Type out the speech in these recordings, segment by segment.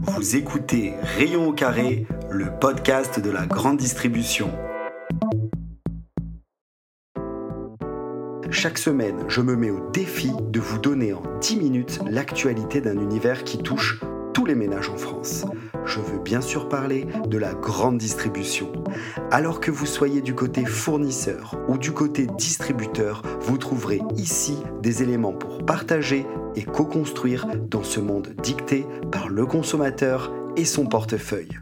Vous écoutez Rayon au carré, le podcast de la grande distribution. Chaque semaine, je me mets au défi de vous donner en 10 minutes l'actualité d'un univers qui touche tous les ménages en France. Je veux bien sûr parler de la grande distribution. Alors que vous soyez du côté fournisseur ou du côté distributeur, vous trouverez ici des éléments pour partager et co-construire dans ce monde dicté par le consommateur et son portefeuille.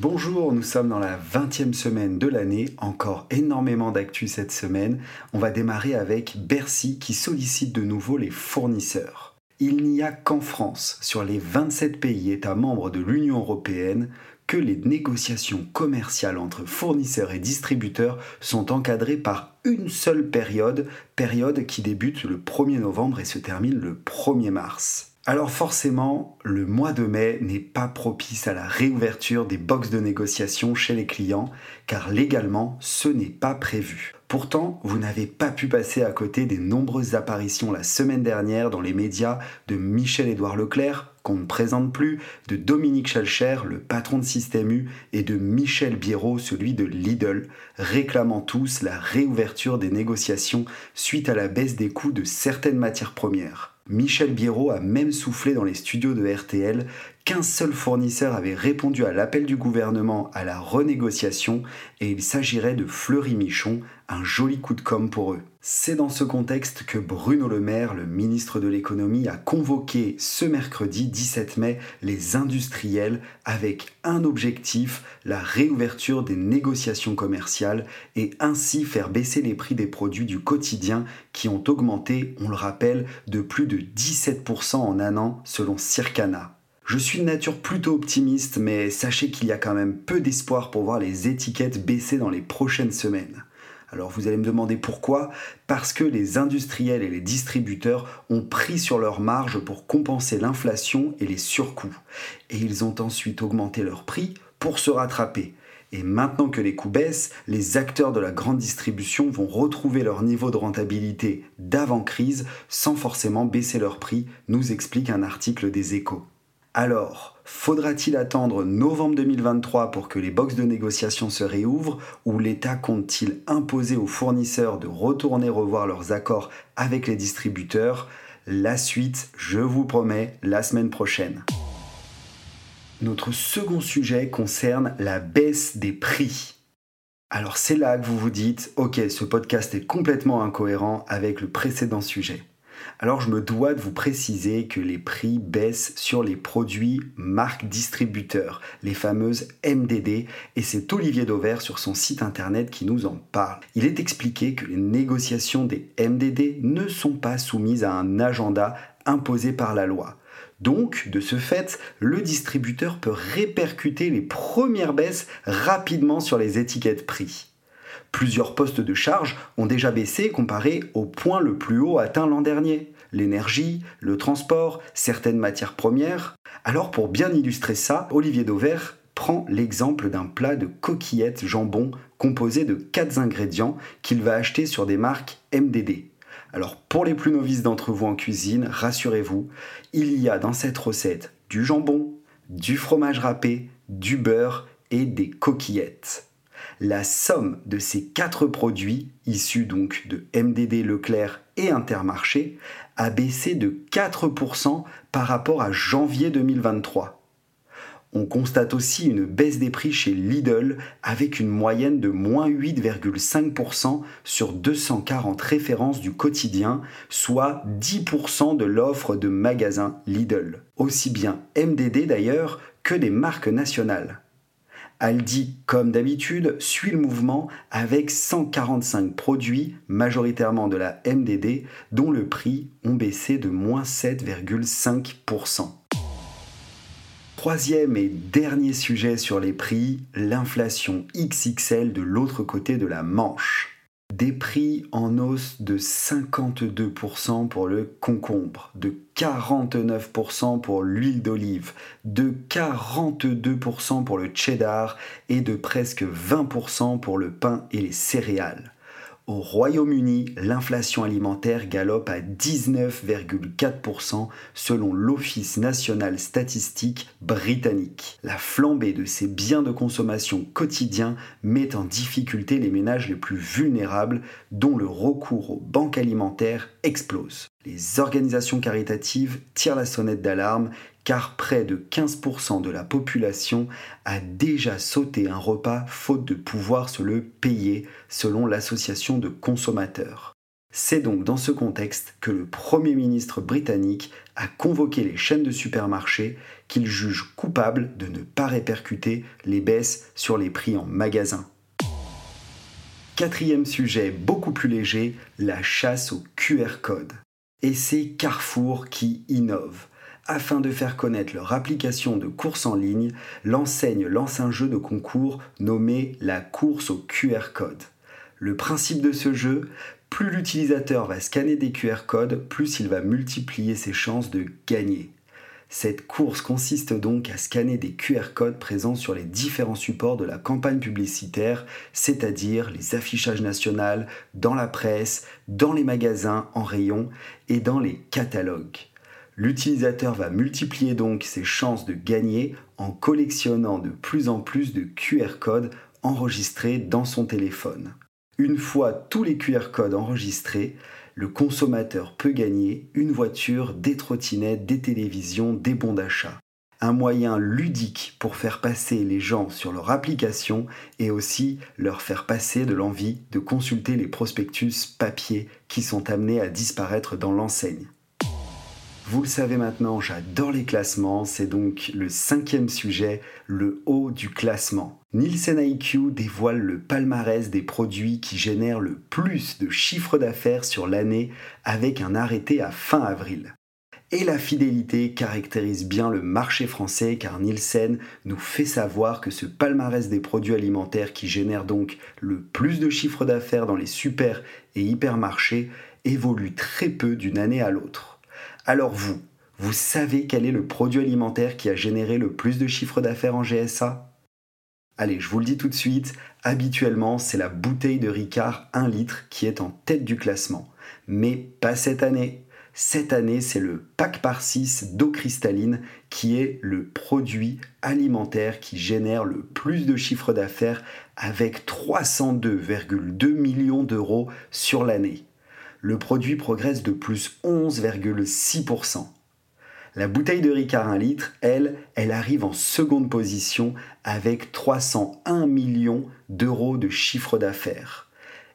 Bonjour, nous sommes dans la 20e semaine de l'année, encore énormément d'actu cette semaine. On va démarrer avec Bercy qui sollicite de nouveau les fournisseurs. Il n'y a qu'en France, sur les 27 pays États membres de l'Union européenne, que les négociations commerciales entre fournisseurs et distributeurs sont encadrées par une seule période, période qui débute le 1er novembre et se termine le 1er mars. Alors forcément, le mois de mai n'est pas propice à la réouverture des boxes de négociation chez les clients, car légalement, ce n'est pas prévu. Pourtant, vous n'avez pas pu passer à côté des nombreuses apparitions la semaine dernière dans les médias de Michel-Édouard Leclerc, ne présente plus, de Dominique Schelcher, le patron de Système U, et de Michel Biérot, celui de Lidl, réclamant tous la réouverture des négociations suite à la baisse des coûts de certaines matières premières. Michel Biérot a même soufflé dans les studios de RTL qu'un seul fournisseur avait répondu à l'appel du gouvernement à la renégociation et il s'agirait de Fleury Michon, un joli coup de com pour eux. C'est dans ce contexte que Bruno Le Maire, le ministre de l'économie, a convoqué ce mercredi 17 mai les industriels avec un objectif, la réouverture des négociations commerciales et ainsi faire baisser les prix des produits du quotidien qui ont augmenté, on le rappelle, de plus de 17% en un an selon Circana. Je suis de nature plutôt optimiste, mais sachez qu'il y a quand même peu d'espoir pour voir les étiquettes baisser dans les prochaines semaines. Alors vous allez me demander pourquoi Parce que les industriels et les distributeurs ont pris sur leur marge pour compenser l'inflation et les surcoûts. Et ils ont ensuite augmenté leurs prix pour se rattraper. Et maintenant que les coûts baissent, les acteurs de la grande distribution vont retrouver leur niveau de rentabilité d'avant-crise sans forcément baisser leurs prix, nous explique un article des échos. Alors, faudra-t-il attendre novembre 2023 pour que les boxes de négociation se réouvrent ou l'État compte-t-il imposer aux fournisseurs de retourner revoir leurs accords avec les distributeurs? La suite, je vous promets, la semaine prochaine. Notre second sujet concerne la baisse des prix. Alors c'est là que vous vous dites, ok, ce podcast est complètement incohérent avec le précédent sujet alors je me dois de vous préciser que les prix baissent sur les produits marques distributeurs, les fameuses MDD, et c'est Olivier Dauvert sur son site internet qui nous en parle. Il est expliqué que les négociations des MDD ne sont pas soumises à un agenda imposé par la loi. Donc, de ce fait, le distributeur peut répercuter les premières baisses rapidement sur les étiquettes prix. Plusieurs postes de charge ont déjà baissé comparé au point le plus haut atteint l'an dernier. L'énergie, le transport, certaines matières premières. Alors pour bien illustrer ça, Olivier Dauvert prend l'exemple d'un plat de coquillettes jambon composé de 4 ingrédients qu'il va acheter sur des marques MDD. Alors pour les plus novices d'entre vous en cuisine, rassurez-vous, il y a dans cette recette du jambon, du fromage râpé, du beurre et des coquillettes. La somme de ces quatre produits, issus donc de MDD Leclerc et Intermarché, a baissé de 4% par rapport à janvier 2023. On constate aussi une baisse des prix chez Lidl avec une moyenne de moins 8,5% sur 240 références du quotidien, soit 10% de l'offre de magasins Lidl. Aussi bien MDD d'ailleurs que des marques nationales. Aldi, comme d'habitude, suit le mouvement avec 145 produits, majoritairement de la MDD, dont le prix ont baissé de moins 7,5%. Troisième et dernier sujet sur les prix, l'inflation XXL de l'autre côté de la Manche. Des prix en hausse de 52% pour le concombre, de 49% pour l'huile d'olive, de 42% pour le cheddar et de presque 20% pour le pain et les céréales. Au Royaume-Uni, l'inflation alimentaire galope à 19,4% selon l'Office national statistique britannique. La flambée de ces biens de consommation quotidiens met en difficulté les ménages les plus vulnérables dont le recours aux banques alimentaires explose. Les organisations caritatives tirent la sonnette d'alarme car près de 15% de la population a déjà sauté un repas faute de pouvoir se le payer, selon l'association de consommateurs. C'est donc dans ce contexte que le Premier ministre britannique a convoqué les chaînes de supermarchés qu'il juge coupables de ne pas répercuter les baisses sur les prix en magasin. Quatrième sujet beaucoup plus léger, la chasse au QR code. Et c'est Carrefour qui innove afin de faire connaître leur application de course en ligne, l'enseigne lance un jeu de concours nommé la course au QR code. Le principe de ce jeu, plus l'utilisateur va scanner des QR codes, plus il va multiplier ses chances de gagner. Cette course consiste donc à scanner des QR codes présents sur les différents supports de la campagne publicitaire, c'est-à-dire les affichages nationaux, dans la presse, dans les magasins en rayon et dans les catalogues. L'utilisateur va multiplier donc ses chances de gagner en collectionnant de plus en plus de QR codes enregistrés dans son téléphone. Une fois tous les QR codes enregistrés, le consommateur peut gagner une voiture, des trottinettes, des télévisions, des bons d'achat. Un moyen ludique pour faire passer les gens sur leur application et aussi leur faire passer de l'envie de consulter les prospectus papier qui sont amenés à disparaître dans l'enseigne. Vous le savez maintenant, j'adore les classements, c'est donc le cinquième sujet, le haut du classement. Nielsen IQ dévoile le palmarès des produits qui génèrent le plus de chiffre d'affaires sur l'année avec un arrêté à fin avril. Et la fidélité caractérise bien le marché français car Nielsen nous fait savoir que ce palmarès des produits alimentaires qui génèrent donc le plus de chiffre d'affaires dans les super et hypermarchés évolue très peu d'une année à l'autre. Alors vous, vous savez quel est le produit alimentaire qui a généré le plus de chiffre d'affaires en GSA Allez, je vous le dis tout de suite, habituellement c'est la bouteille de Ricard 1 litre qui est en tête du classement. Mais pas cette année. Cette année, c'est le pack par 6 d'eau cristalline qui est le produit alimentaire qui génère le plus de chiffre d'affaires avec 302,2 millions d'euros sur l'année le produit progresse de plus 11,6%. La bouteille de Ricard 1 litre, elle, elle arrive en seconde position avec 301 millions d'euros de chiffre d'affaires.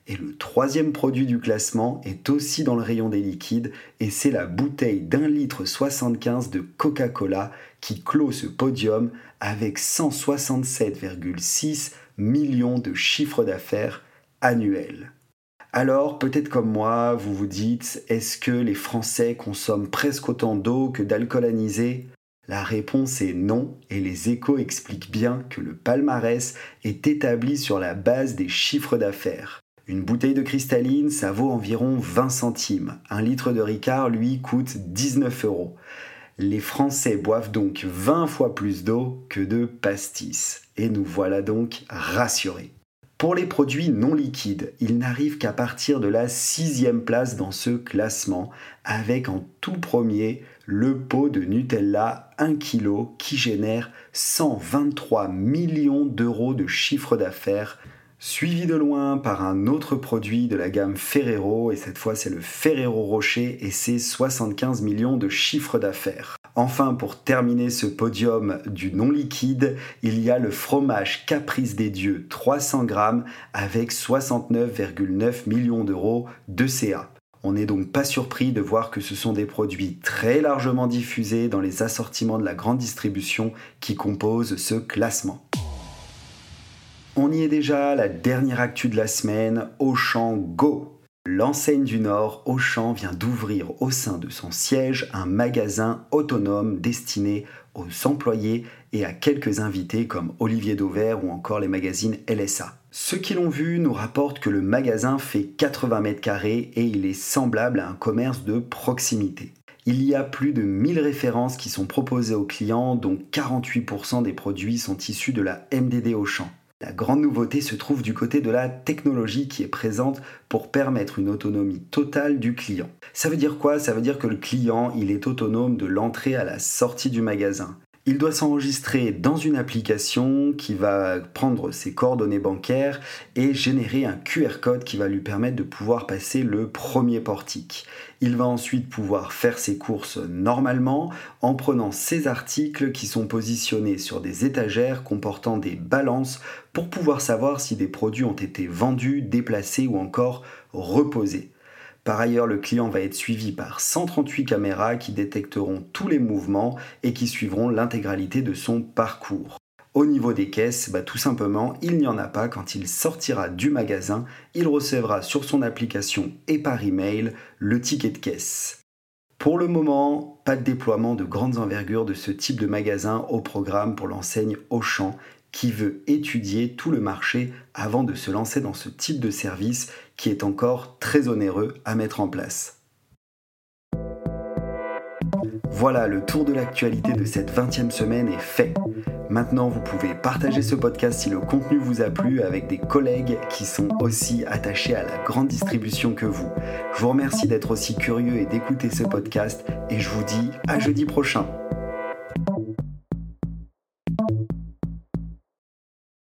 Et le troisième produit du classement est aussi dans le rayon des liquides et c'est la bouteille d'un litre 75 de Coca-Cola qui clôt ce podium avec 167,6 millions de chiffre d'affaires annuels. Alors, peut-être comme moi, vous vous dites, est-ce que les Français consomment presque autant d'eau que d'alcool anisé? La réponse est non, et les échos expliquent bien que le palmarès est établi sur la base des chiffres d'affaires. Une bouteille de cristalline, ça vaut environ 20 centimes. Un litre de Ricard, lui, coûte 19 euros. Les Français boivent donc 20 fois plus d'eau que de pastis. Et nous voilà donc rassurés. Pour les produits non liquides, il n'arrive qu'à partir de la sixième place dans ce classement, avec en tout premier le pot de Nutella 1 kg qui génère 123 millions d'euros de chiffre d'affaires, suivi de loin par un autre produit de la gamme Ferrero, et cette fois c'est le Ferrero Rocher et c'est 75 millions de chiffre d'affaires. Enfin, pour terminer ce podium du non liquide, il y a le fromage Caprice des Dieux 300 grammes avec 69,9 millions d'euros de CA. On n'est donc pas surpris de voir que ce sont des produits très largement diffusés dans les assortiments de la grande distribution qui composent ce classement. On y est déjà, la dernière actu de la semaine, Auchan Go. L'enseigne du Nord, Auchan, vient d'ouvrir au sein de son siège un magasin autonome destiné aux employés et à quelques invités comme Olivier Dauvert ou encore les magazines LSA. Ceux qui l'ont vu nous rapportent que le magasin fait 80 mètres carrés et il est semblable à un commerce de proximité. Il y a plus de 1000 références qui sont proposées aux clients, dont 48% des produits sont issus de la MDD Auchan. La grande nouveauté se trouve du côté de la technologie qui est présente pour permettre une autonomie totale du client. Ça veut dire quoi? Ça veut dire que le client, il est autonome de l'entrée à la sortie du magasin. Il doit s'enregistrer dans une application qui va prendre ses coordonnées bancaires et générer un QR code qui va lui permettre de pouvoir passer le premier portique. Il va ensuite pouvoir faire ses courses normalement en prenant ses articles qui sont positionnés sur des étagères comportant des balances pour pouvoir savoir si des produits ont été vendus, déplacés ou encore reposés. Par ailleurs, le client va être suivi par 138 caméras qui détecteront tous les mouvements et qui suivront l'intégralité de son parcours. Au niveau des caisses, bah, tout simplement, il n'y en a pas quand il sortira du magasin, il recevra sur son application et par email le ticket de caisse. Pour le moment, pas de déploiement de grandes envergures de ce type de magasin au programme pour l'enseigne Auchan qui veut étudier tout le marché avant de se lancer dans ce type de service qui est encore très onéreux à mettre en place. Voilà, le tour de l'actualité de cette 20e semaine est fait. Maintenant, vous pouvez partager ce podcast si le contenu vous a plu avec des collègues qui sont aussi attachés à la grande distribution que vous. Je vous remercie d'être aussi curieux et d'écouter ce podcast et je vous dis à jeudi prochain.